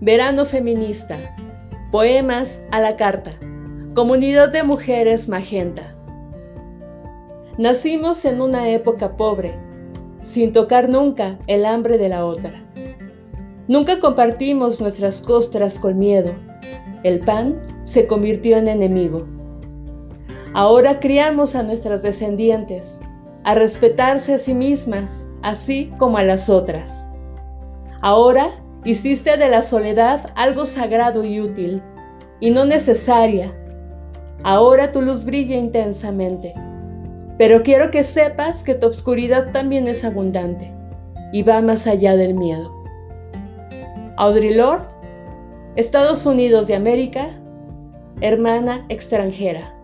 Verano feminista. Poemas a la carta. Comunidad de mujeres magenta. Nacimos en una época pobre, sin tocar nunca el hambre de la otra. Nunca compartimos nuestras costras con miedo. El pan se convirtió en enemigo. Ahora criamos a nuestras descendientes a respetarse a sí mismas, así como a las otras. Ahora hiciste de la soledad algo sagrado y útil, y no necesaria. Ahora tu luz brilla intensamente. Pero quiero que sepas que tu obscuridad también es abundante y va más allá del miedo. Audre Lorde, Estados Unidos de América, hermana extranjera.